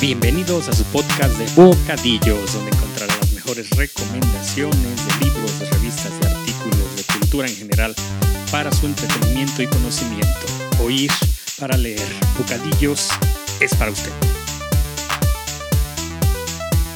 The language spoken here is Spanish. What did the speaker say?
Bienvenidos a su podcast de Bocadillos, donde encontrarán las mejores recomendaciones de libros, de revistas, de artículos, de cultura en general para su entretenimiento y conocimiento. Oír para leer. Bocadillos es para usted.